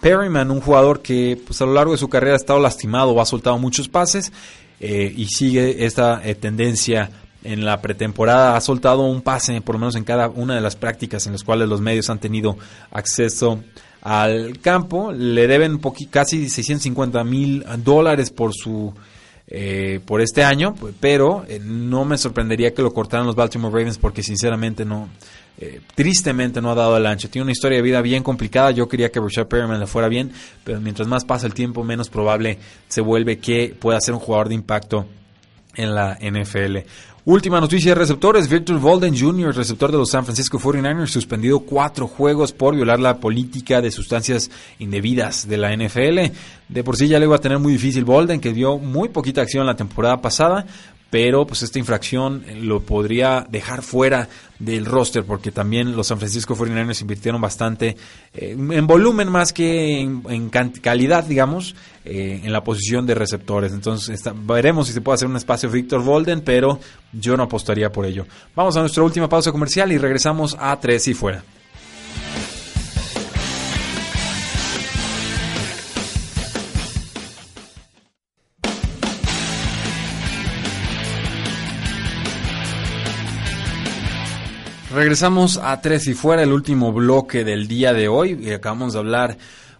Perryman, un jugador que pues, a lo largo de su carrera ha estado lastimado o ha soltado muchos pases eh, y sigue esta eh, tendencia en la pretemporada. Ha soltado un pase, por lo menos en cada una de las prácticas en las cuales los medios han tenido acceso al campo. Le deben casi 650 mil dólares por su eh, por este año, pero no me sorprendería que lo cortaran los Baltimore Ravens porque sinceramente no, eh, tristemente no ha dado el ancho. Tiene una historia de vida bien complicada. Yo quería que Rashad Perryman le fuera bien, pero mientras más pasa el tiempo, menos probable se vuelve que pueda ser un jugador de impacto en la NFL. Última noticia de receptores, Victor Volden Jr., receptor de los San Francisco 49ers, suspendido cuatro juegos por violar la política de sustancias indebidas de la NFL. De por sí ya le iba a tener muy difícil Volden, que dio muy poquita acción la temporada pasada, pero pues esta infracción lo podría dejar fuera del roster porque también los San Francisco 49ers invirtieron bastante eh, en volumen más que en, calidad, digamos, eh, en la posición de receptores. Entonces veremos si se puede hacer un espacio Victor Volden, pero yo no apostaría por ello. Vamos a nuestra última pausa comercial y regresamos a tres y fuera. Regresamos a Tres y Fuera, el último bloque del día de hoy. Y acabamos de hablar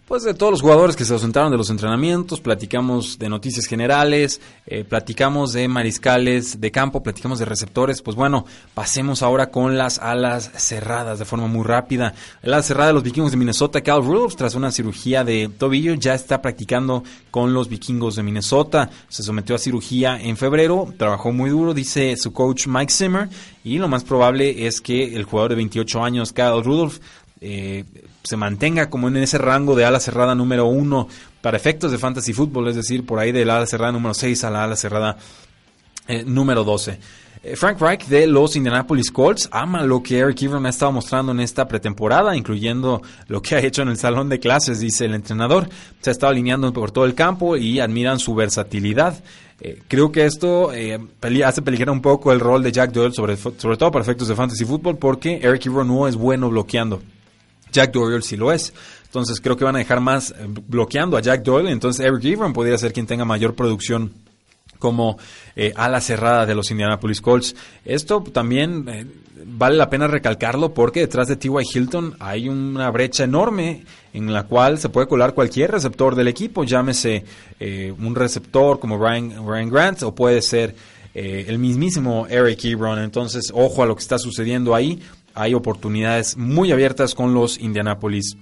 pues de todos los jugadores que se ausentaron de los entrenamientos, platicamos de noticias generales, eh, platicamos de mariscales de campo, platicamos de receptores, pues bueno, pasemos ahora con las alas cerradas de forma muy rápida. El ala cerrada de los vikingos de Minnesota, Cal Rudolph, tras una cirugía de tobillo, ya está practicando con los vikingos de Minnesota. Se sometió a cirugía en febrero, trabajó muy duro, dice su coach Mike Zimmer, y lo más probable es que el jugador de 28 años, Cal Rudolph, eh, se mantenga como en ese rango de ala cerrada número uno para efectos de fantasy fútbol, es decir, por ahí de la ala cerrada número 6 a la ala cerrada eh, número 12. Eh, Frank Reich de los Indianapolis Colts ama lo que Eric Ebron ha estado mostrando en esta pretemporada, incluyendo lo que ha hecho en el salón de clases, dice el entrenador. Se ha estado alineando por todo el campo y admiran su versatilidad. creo que esto hace peligrar un poco el rol de Jack Doyle, sobre, sobre todo para efectos de fantasy fútbol, porque Eric Ebron no es bueno bloqueando. Jack Doyle sí lo es. Entonces creo que van a dejar más eh, bloqueando a Jack Doyle. Entonces Eric Ebron podría ser quien tenga mayor producción como eh, ala cerrada de los Indianapolis Colts. Esto también eh, vale la pena recalcarlo porque detrás de T.Y. Hilton hay una brecha enorme en la cual se puede colar cualquier receptor del equipo, llámese un receptor como Ryan, Ryan Grant o puede ser el mismísimo Eric Ebron. Entonces, ojo a lo que está sucediendo ahí hay oportunidades muy abiertas con los Indianapolis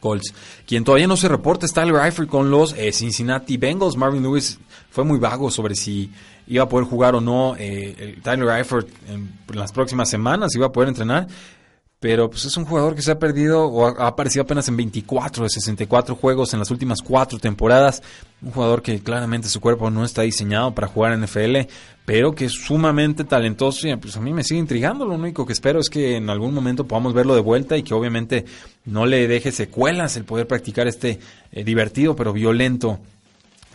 Colts. Quien todavía no se reporta es Tyler Eifert con los eh, Cincinnati Bengals. Marvin Lewis fue muy vago sobre si iba a poder jugar o no. Eh, Tyler Eifert en, las próximas semanas iba a poder entrenar. Pero pues es un jugador que se ha perdido o ha, aparecido apenas en 24 de 64 juegos en las últimas cuatro temporadas. Un jugador que claramente su cuerpo no está diseñado para jugar en NFL, pero que es sumamente talentoso y pues a mí me sigue intrigando. Lo único que espero es que en algún momento podamos verlo de vuelta y que obviamente no le deje secuelas el poder practicar este eh, divertido pero violento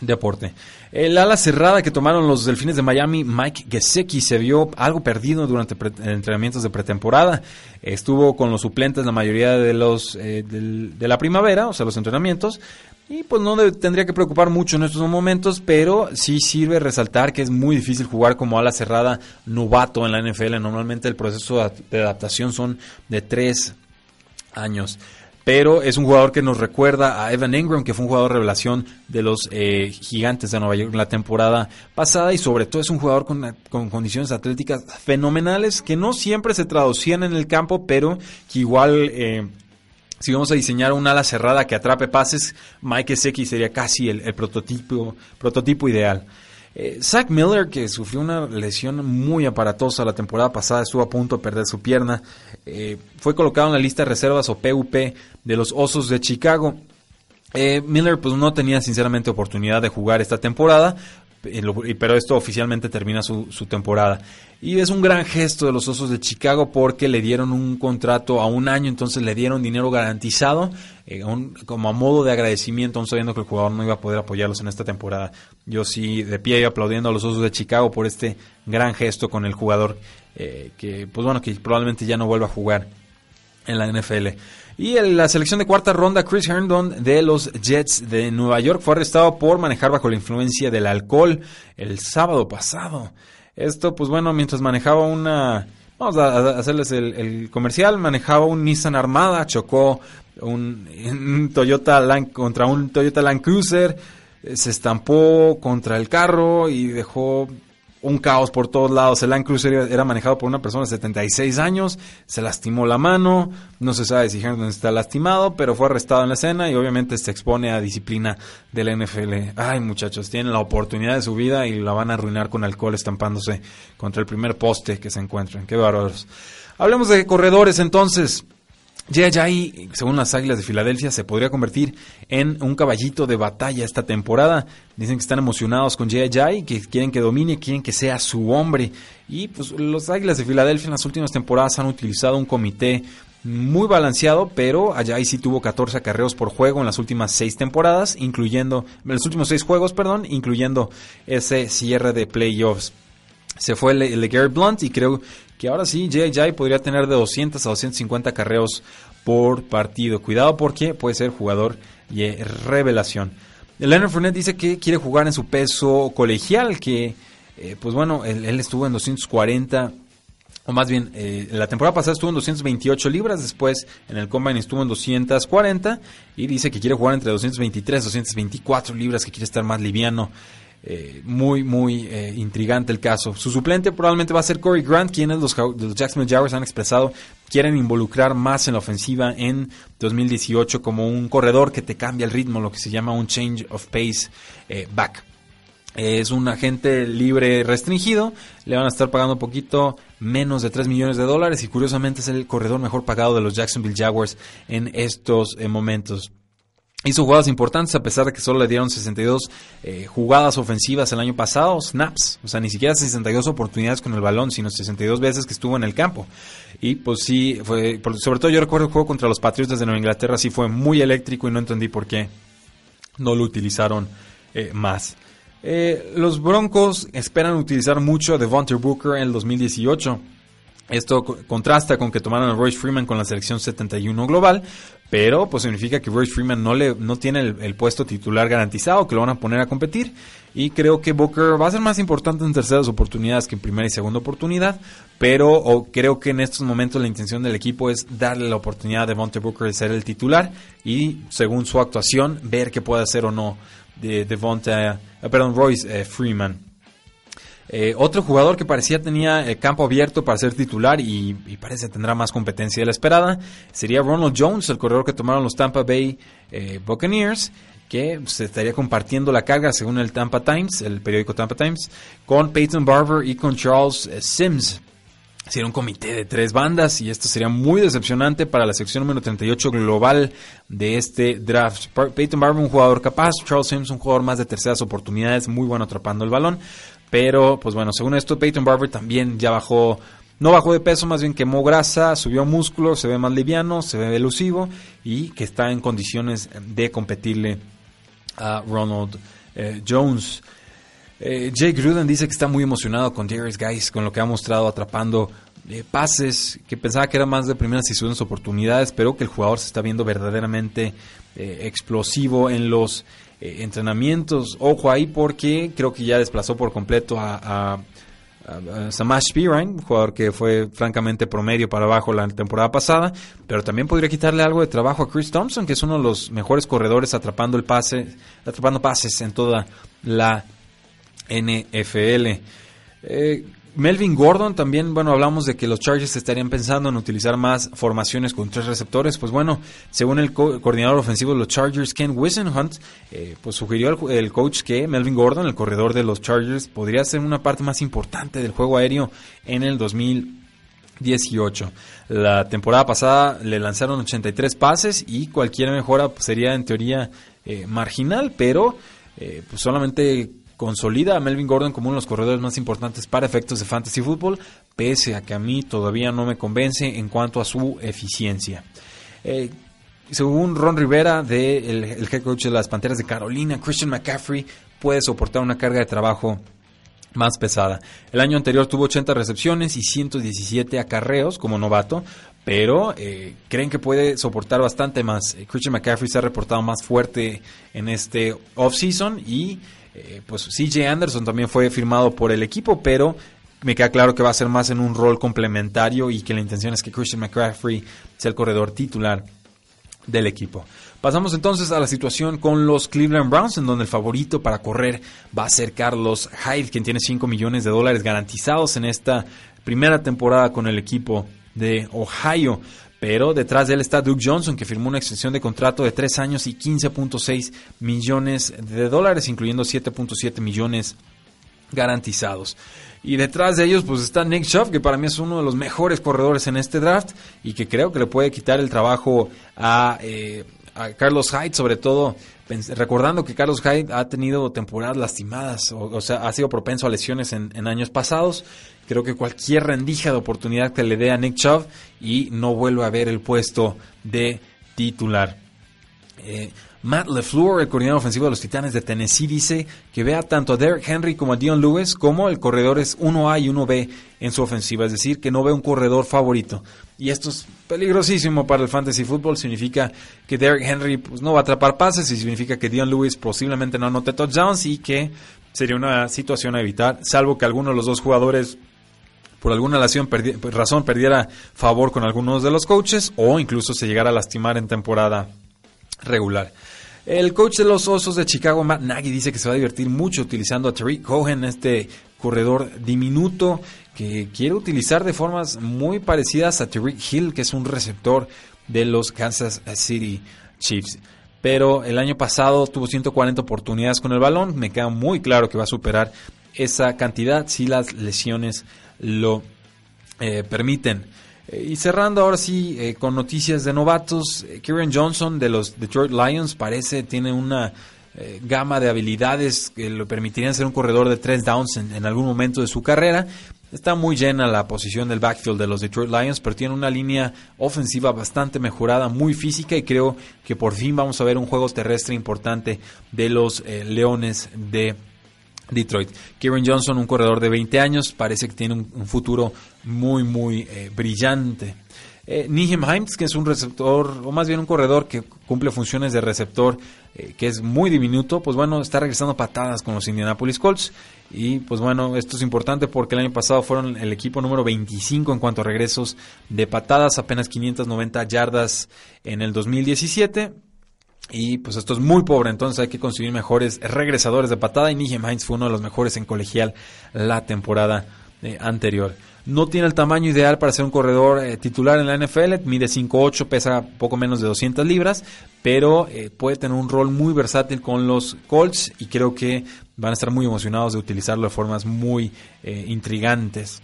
deporte. El ala cerrada que tomaron los Delfines de Miami, Mike Gesecki, se vio algo perdido durante entrenamientos de pretemporada. Estuvo con los suplentes la mayoría de los eh, de la primavera, o sea, los entrenamientos. Y pues no tendría que preocupar mucho en estos momentos, pero sí sirve resaltar que es muy difícil jugar como ala cerrada novato en la NFL. Normalmente el proceso de adaptación son de tres años pero es un jugador que nos recuerda a Evan Ingram, que fue un jugador revelación de los eh, gigantes de Nueva York en la temporada pasada y sobre todo es un jugador con, condiciones atléticas fenomenales que no siempre se traducían en el campo, pero que igual... Eh, si vamos a diseñar un ala cerrada que atrape pases, Mike Seki sería casi el, prototipo, prototipo ideal. Eh, Zach Miller, que sufrió una lesión muy aparatosa la temporada pasada, estuvo a punto de perder su pierna, eh, fue colocado en la lista de reservas o PUP de los Osos de Chicago. Eh, Miller pues no tenía sinceramente oportunidad de jugar esta temporada, pero esto oficialmente termina su, temporada. Y es un gran gesto de los Osos de Chicago porque le dieron un contrato a un año, entonces le dieron dinero garantizado eh, como a modo de agradecimiento, aún sabiendo que el jugador no iba a poder apoyarlos en esta temporada. Yo sí de pie iba aplaudiendo a los Osos de Chicago por este gran gesto con el jugador eh, que, pues bueno, que probablemente ya no vuelva a jugar en la NFL. Y la selección de cuarta ronda, Chris Herndon de los Jets de Nueva York fue arrestado por manejar bajo la influencia del alcohol el sábado pasado. Esto, pues bueno, mientras manejaba una... Vamos a hacerles el, comercial. Manejaba un Nissan Armada, chocó un, Toyota Land, contra un Toyota Land Cruiser, se estampó contra el carro y dejó un caos por todos lados. El Land Cruiser era manejado por una persona de 76 años, se lastimó la mano, no se sabe si Herndon está lastimado, pero fue arrestado en la escena y obviamente se expone a disciplina de la NFL. Ay, muchachos, tienen la oportunidad de su vida y la van a arruinar con alcohol estampándose contra el primer poste que se encuentren. Qué bárbaros. Hablemos de corredores entonces. Jay según las Águilas de Filadelfia, se podría convertir en un caballito de batalla esta temporada. Dicen que están emocionados con Jay que quieren que domine, quieren que sea su hombre. Y pues los Águilas de Filadelfia en las últimas temporadas han utilizado un comité muy balanceado, pero Ajay sí tuvo 14 acarreos por juego en las últimas 6 temporadas, incluyendo, en los últimos 6 juegos, perdón, incluyendo ese cierre de playoffs. Se fue el, Garrett Blunt y creo que ahora sí J.J. podría tener de 200 a 250 carreos por partido. Cuidado porque puede ser jugador y revelación. Leonard Fournette dice que quiere jugar en su peso colegial, que eh, pues bueno, él, estuvo en 240 o más bien, eh, la temporada pasada estuvo en 228 libras, después en el Combine estuvo en 240 y dice que quiere jugar entre 223 y 224 libras, que quiere estar más liviano. Eh, muy, muy eh, intrigante el caso. Su suplente probablemente va a ser Corey Grant, quienes los, los Jacksonville Jaguars han expresado quieren involucrar más en la ofensiva en 2018 como un corredor que te cambia el ritmo, lo que se llama un change of pace back. Es un agente libre restringido, le van a estar pagando un poquito menos de 3 millones de dólares y curiosamente es el corredor mejor pagado de los Jacksonville Jaguars en estos eh, momentos. Hizo jugadas importantes a pesar de que solo le dieron 62 eh, jugadas ofensivas el año pasado, snaps, o sea, ni siquiera 62 oportunidades con el balón, sino 62 veces que estuvo en el campo. Y pues sí, fue, sobre todo yo recuerdo el juego contra los Patriotas de Nueva Inglaterra, sí fue muy eléctrico y no entendí por qué no lo utilizaron eh, más. Eh, los Broncos esperan utilizar mucho a Devontae Booker en el 2018. Esto contrasta con que tomaron a Royce Freeman con la selección 71 global, pero pues significa que Royce Freeman no, le, no tiene el, puesto titular garantizado, que lo van a poner a competir. Y creo que Booker va a ser más importante en terceras oportunidades que en primera y segunda oportunidad, pero creo que en estos momentos la intención del equipo es darle la oportunidad a Devontae Booker de ser el titular y según su actuación ver qué puede hacer o no de Devonta, eh, perdón, Royce eh, Freeman. Eh, otro jugador que parecía tenía el campo abierto para ser titular y, parece tendrá más competencia de la esperada sería Ronald Jones, el corredor que tomaron los Tampa Bay Buccaneers, que se estaría compartiendo la carga según el Tampa Times, el periódico Tampa Times, con Peyton Barber y con Charles Sims. Sería un comité de tres bandas y esto sería muy decepcionante para la sección número 38 global de este draft. Peyton Barber, un jugador capaz, Charles Sims, un jugador más de terceras oportunidades, muy bueno atrapando el balón. Pero, pues bueno, según esto, Peyton Barber también ya bajó, no bajó de peso, más bien quemó grasa, subió músculo, se ve más liviano, se ve elusivo y que está en condiciones de competirle a Ronald eh, Jones. Eh, Jake Gruden dice que está muy emocionado con Darius Guys, con lo que ha mostrado atrapando eh, pases, que pensaba que era más de primeras y segundas oportunidades, pero que el jugador se está viendo verdaderamente eh, explosivo en los entrenamientos. Ojo ahí porque creo que ya desplazó por completo a, a, Samash Pirine, jugador que fue francamente promedio para abajo la temporada pasada, pero también podría quitarle algo de trabajo a Chris Thompson, que es uno de los mejores corredores atrapando el pase, atrapando pases en toda la NFL. Eh, Melvin Gordon también, bueno, hablamos de que los Chargers estarían pensando en utilizar más formaciones con tres receptores. Pues bueno, según el coordinador ofensivo de los Chargers, Ken Wisenhunt, eh, pues sugirió el, coach que Melvin Gordon, el corredor de los Chargers, podría ser una parte más importante del juego aéreo en el 2018. La temporada pasada le lanzaron 83 pases y cualquier mejora sería en teoría eh, marginal, pero pues solamente consolida a Melvin Gordon como uno de los corredores más importantes para efectos de fantasy football, pese a que a mí todavía no me convence en cuanto a su eficiencia. Eh, según Ron Rivera, de el, head coach de las Panteras de Carolina, Christian McCaffrey puede soportar una carga de trabajo más pesada. El año anterior tuvo 80 recepciones y 117 acarreos como novato, pero eh, creen que puede soportar bastante más. Christian McCaffrey se ha reportado más fuerte en este offseason y eh, pues CJ Anderson también fue firmado por el equipo, pero me queda claro que va a ser más en un rol complementario y que la intención es que Christian McCaffrey sea el corredor titular del equipo. Pasamos entonces a la situación con los Cleveland Browns, en donde el favorito para correr va a ser Carlos Hyde, quien tiene 5 millones de dólares garantizados en esta primera temporada con el equipo de Ohio. Pero detrás de él está Duke Johnson, que firmó una extensión de contrato de 3 años y 15.6 millones de dólares, incluyendo 7.7 millones garantizados. Y detrás de ellos pues está Nick Chubb, que para mí es uno de los mejores corredores en este draft y que creo que le puede quitar el trabajo a, eh, Carlos Hyde, sobre todo recordando que Carlos Hyde ha tenido temporadas lastimadas, o, sea, ha sido propenso a lesiones en, en años pasados Creo que cualquier rendija de oportunidad que le dé a Nick Chubb y no vuelve a ver el puesto de titular. Eh, Matt LeFleur, el coordinador ofensivo de los Titanes de Tennessee, dice que vea tanto a Derrick Henry como a Dion Lewis como el corredor es 1A y 1B en su ofensiva, es decir, que no ve un corredor favorito. Y esto es peligrosísimo para el fantasy football, significa que Derrick Henry pues, no va a atrapar pases y significa que Dion Lewis posiblemente no anote touchdowns y que sería una situación a evitar, salvo que alguno de los dos jugadores por alguna razón perdiera favor con algunos de los coaches o incluso se llegara a lastimar en temporada regular. El coach de los Osos de Chicago, Matt Nagy, dice que se va a divertir mucho utilizando a Tariq Cohen, este corredor diminuto que quiere utilizar de formas muy parecidas a Tariq Hill, que es un receptor de los Kansas City Chiefs. Pero el año pasado tuvo 140 oportunidades con el balón. Me queda muy claro que va a superar esa cantidad si las lesiones lo eh, permiten. Eh, y cerrando ahora sí eh, con noticias de novatos, Kieran Johnson de los Detroit Lions parece tiene una gama de habilidades que le permitirían ser un corredor de tres downs en, algún momento de su carrera. Está muy llena la posición del backfield de los Detroit Lions, pero tiene una línea ofensiva bastante mejorada, muy física y creo que por fin vamos a ver un juego terrestre importante de los Leones de Detroit. Kieran Johnson, un corredor de 20 años, parece que tiene un, futuro muy, muy eh, brillante. Eh, Himes, que es un receptor, o más bien un corredor que cumple funciones de receptor, eh, que es muy diminuto, pues bueno, está regresando patadas con los Indianapolis Colts. Y pues bueno, esto es importante porque el año pasado fueron el equipo número 25 en cuanto a regresos de patadas, apenas 590 yardas en el 2017. Y pues esto es muy pobre, entonces hay que conseguir mejores regresadores de patada. Y Nigel Heinz fue uno de los mejores en colegial la temporada eh, anterior. No tiene el tamaño ideal para ser un corredor eh, titular en la NFL, mide 5'8, pesa poco menos de 200 libras, pero eh, puede tener un rol muy versátil con los Colts y creo que van a estar muy emocionados de utilizarlo de formas muy intrigantes.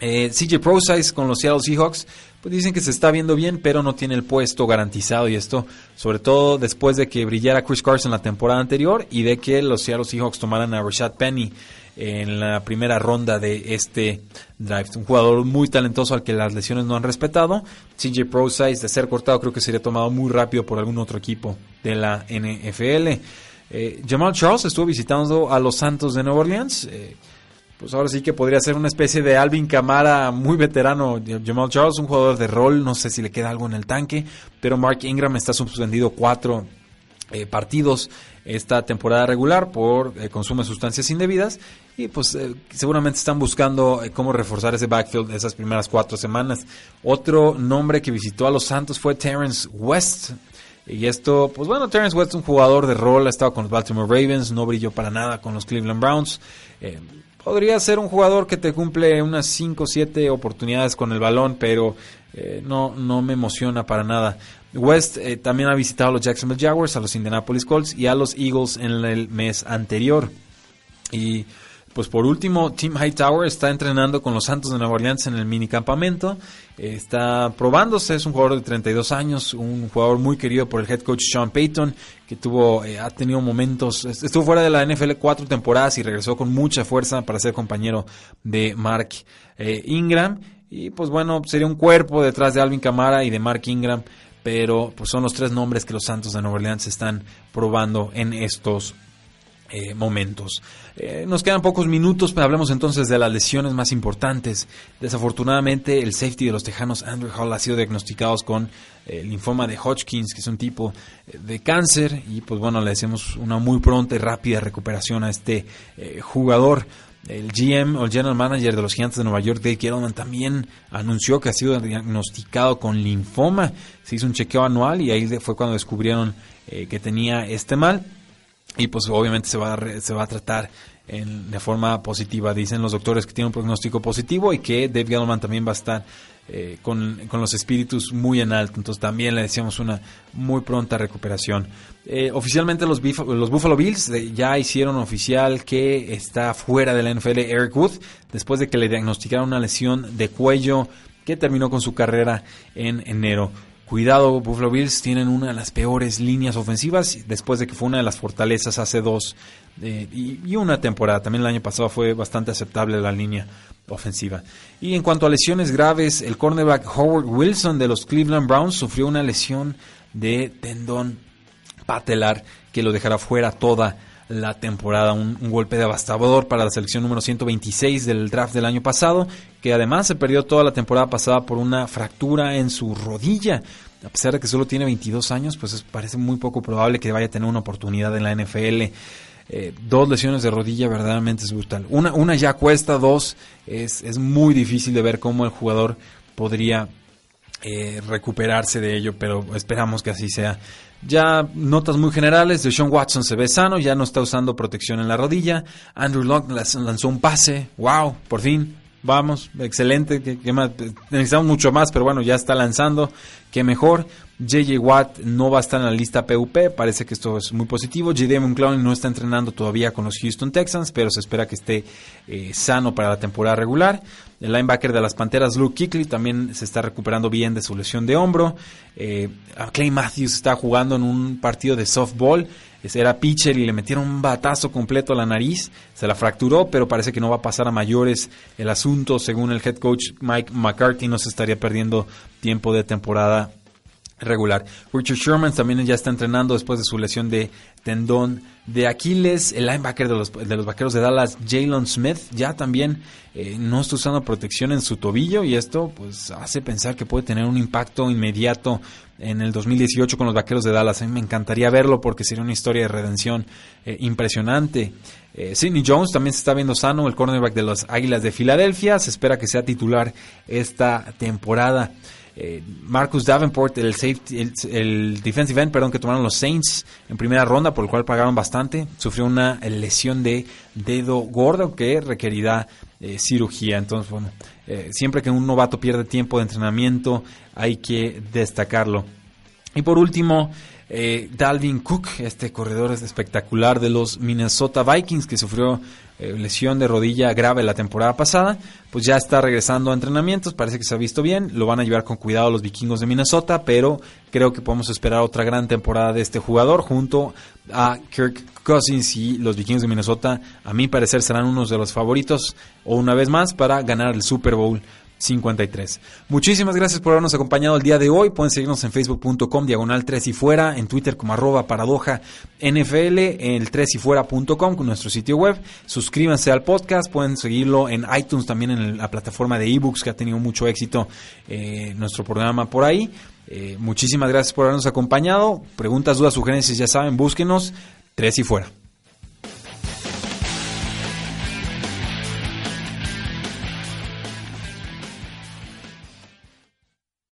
CJ ProSize con los Seattle Seahawks pues dicen que se está viendo bien, pero no tiene el puesto garantizado. Y esto, sobre todo después de que brillara Chris Carson la temporada anterior y de que los Seattle Seahawks tomaran a Rashad Penny en la primera ronda de este draft. Un jugador muy talentoso al que las lesiones no han respetado. CJ Pro Size, de ser cortado, creo que sería tomado muy rápido por algún otro equipo de la NFL. Eh, Jamal Charles estuvo visitando a los Santos de Nueva Orleans. Eh, pues ahora sí que podría ser una especie de Alvin Camara muy veterano. Jamal Charles, un jugador de rol, no sé si le queda algo en el tanque, pero Mark Ingram está suspendido cuatro eh, partidos esta temporada regular por consumo de sustancias indebidas y pues eh, seguramente están buscando cómo reforzar ese backfield esas primeras cuatro semanas. Otro nombre que visitó a los Santos fue Terrence West. Y esto, pues bueno, Terrence West es un jugador de rol, ha estado con los Baltimore Ravens, no brilló para nada con los Cleveland Browns podría ser un jugador que te cumple unas 5 o 7 oportunidades con el balón, pero eh, no, no me emociona para nada. West eh, también ha visitado a los Jacksonville Jaguars, a los Indianapolis Colts y a los Eagles en el mes anterior. Y pues por último, Tim Hightower está entrenando con los Santos de Nueva Orleans en el mini campamento. Está probándose, es un jugador de 32 años, un jugador muy querido por el head coach Sean Payton, que tuvo, eh, ha tenido momentos, estuvo fuera de la NFL cuatro temporadas y regresó con mucha fuerza para ser compañero de Mark eh, Ingram. Y pues bueno, sería un cuerpo detrás de Alvin Kamara y de Mark Ingram, pero pues son los tres nombres que los Santos de Nueva Orleans están probando en estos eh, momentos. Eh, nos quedan pocos minutos, pero hablemos entonces de las lesiones más importantes. Desafortunadamente, el safety de los Tejanos, Andrew Hall, ha sido diagnosticado con eh, linfoma de Hodgkins, que es un tipo de cáncer, y pues bueno, le deseamos una muy pronta y rápida recuperación a este jugador. El GM o el General Manager de los Gigantes de Nueva York, Dave Gettleman, también anunció que ha sido diagnosticado con linfoma. Se hizo un chequeo anual y ahí fue cuando descubrieron que tenía este mal y pues obviamente se va a, se va a tratar en, de forma positiva. Dicen los doctores que tiene un pronóstico positivo y que Dave Gettleman también va a estar eh, con, los espíritus muy en alto. Entonces también le decíamos una muy pronta recuperación. Eh, oficialmente los, los Buffalo Bills eh, ya hicieron oficial que está fuera de la NFL Eric Wood después de que le diagnosticaron una lesión de cuello que terminó con su carrera en enero. Cuidado, Buffalo Bills tienen una de las peores líneas ofensivas después de que fue una de las fortalezas hace dos eh, y, una temporada. También el año pasado fue bastante aceptable la línea ofensiva. Y en cuanto a lesiones graves, el cornerback Howard Wilson de los Cleveland Browns sufrió una lesión de tendón patelar que lo dejará fuera toda la temporada. Un, golpe devastador para la selección número 126 del draft del año pasado, que además se perdió toda la temporada pasada por una fractura en su rodilla. A pesar de que solo tiene 22 años, pues parece muy poco probable que vaya a tener una oportunidad en la NFL. eh, dos lesiones de rodilla verdaderamente es brutal. Una, una ya cuesta, dos es, es muy difícil de ver cómo el jugador podría eh, recuperarse de ello, pero esperamos que así sea. Ya notas muy generales, de Sean Watson se ve sano, ya no está usando protección en la rodilla. Andrew Locke lanzó un pase, wow, por fin, vamos, excelente, que, necesitamos mucho más, pero bueno, ya está lanzando, que mejor. JJ Watt no va a estar en la lista PUP, parece que esto es muy positivo. JD Clowney no está entrenando todavía con los Houston Texans, pero se espera que esté eh, sano para la temporada regular. El linebacker de las Panteras, Luke Kickley, también se está recuperando bien de su lesión de hombro. Eh, Clay Matthews está jugando en un partido de softball era pitcher y le metieron un batazo completo a la nariz, se la fracturó, pero parece que no va a pasar a mayores el asunto, según el head coach Mike McCarthy, no se estaría perdiendo tiempo de temporada regular. Richard Sherman también ya está entrenando después de su lesión de tendón de Aquiles. El linebacker de los, de los vaqueros de Dallas, Jalen Smith, ya también eh, no está usando protección en su tobillo y esto pues hace pensar que puede tener un impacto inmediato en el 2018 con los vaqueros de Dallas. A mí me encantaría verlo porque sería una historia de redención eh, impresionante. Eh, Sidney Jones también se está viendo sano, el cornerback de los Águilas de Filadelfia. Se espera que sea titular esta temporada. Eh, Marcus Davenport, el, safety, el, defensive end, perdón, que tomaron los Saints en primera ronda, por el cual pagaron bastante, sufrió una lesión de dedo gordo que requerirá eh, cirugía. Entonces, bueno, eh, siempre que un novato pierde tiempo de entrenamiento, hay que destacarlo. Y por último, Dalvin Cook, este corredor espectacular de los Minnesota Vikings que sufrió eh, lesión de rodilla grave la temporada pasada, pues ya está regresando a entrenamientos, parece que se ha visto bien, lo van a llevar con cuidado los vikingos de Minnesota, pero creo que podemos esperar otra gran temporada de este jugador junto a Kirk Cousins y los vikingos de Minnesota, a mi parecer serán unos de los favoritos o una vez más para ganar el Super Bowl 53. Muchísimas gracias por habernos acompañado el día de hoy. Pueden seguirnos en facebook.com diagonal 3 y fuera, en Twitter como arroba paradoja NFL, el 3 y fuera.com con nuestro sitio web. Suscríbanse al podcast, pueden seguirlo en iTunes también en la plataforma de ebooks que ha tenido mucho éxito eh, nuestro programa por ahí. Eh, muchísimas gracias por habernos acompañado. Preguntas, dudas, sugerencias, ya saben, búsquenos. 3 y fuera.